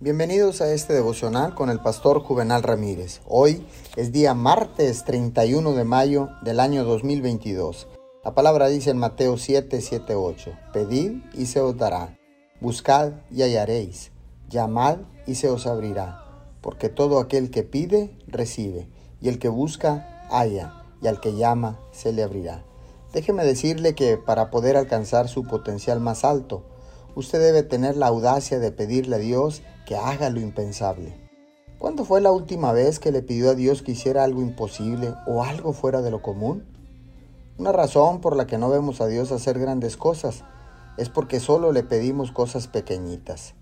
Bienvenidos a este devocional con el pastor Juvenal Ramírez. Hoy es día martes 31 de mayo del año 2022. La palabra dice en Mateo 7, 7, 8, Pedid y se os dará, buscad y hallaréis, llamad y se os abrirá, porque todo aquel que pide, recibe, y el que busca, halla, y al que llama, se le abrirá. Déjeme decirle que para poder alcanzar su potencial más alto, usted debe tener la audacia de pedirle a Dios que haga lo impensable. ¿Cuándo fue la última vez que le pidió a Dios que hiciera algo imposible o algo fuera de lo común? Una razón por la que no vemos a Dios hacer grandes cosas es porque solo le pedimos cosas pequeñitas.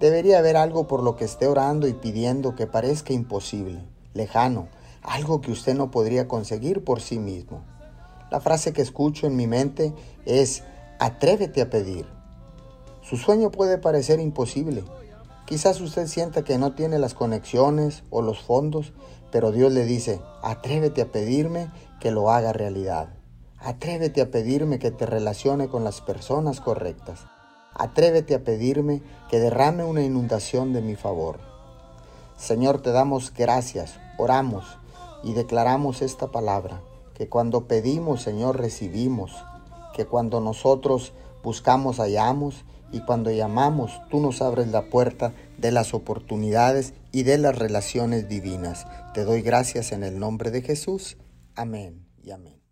Debería haber algo por lo que esté orando y pidiendo que parezca imposible, lejano, algo que usted no podría conseguir por sí mismo. La frase que escucho en mi mente es, atrévete a pedir. Su sueño puede parecer imposible, Quizás usted sienta que no tiene las conexiones o los fondos, pero Dios le dice, atrévete a pedirme que lo haga realidad. Atrévete a pedirme que te relacione con las personas correctas. Atrévete a pedirme que derrame una inundación de mi favor. Señor, te damos gracias, oramos y declaramos esta palabra, que cuando pedimos, Señor, recibimos, que cuando nosotros buscamos, hallamos y cuando llamamos, tú nos abres la puerta de las oportunidades y de las relaciones divinas. Te doy gracias en el nombre de Jesús. Amén y amén.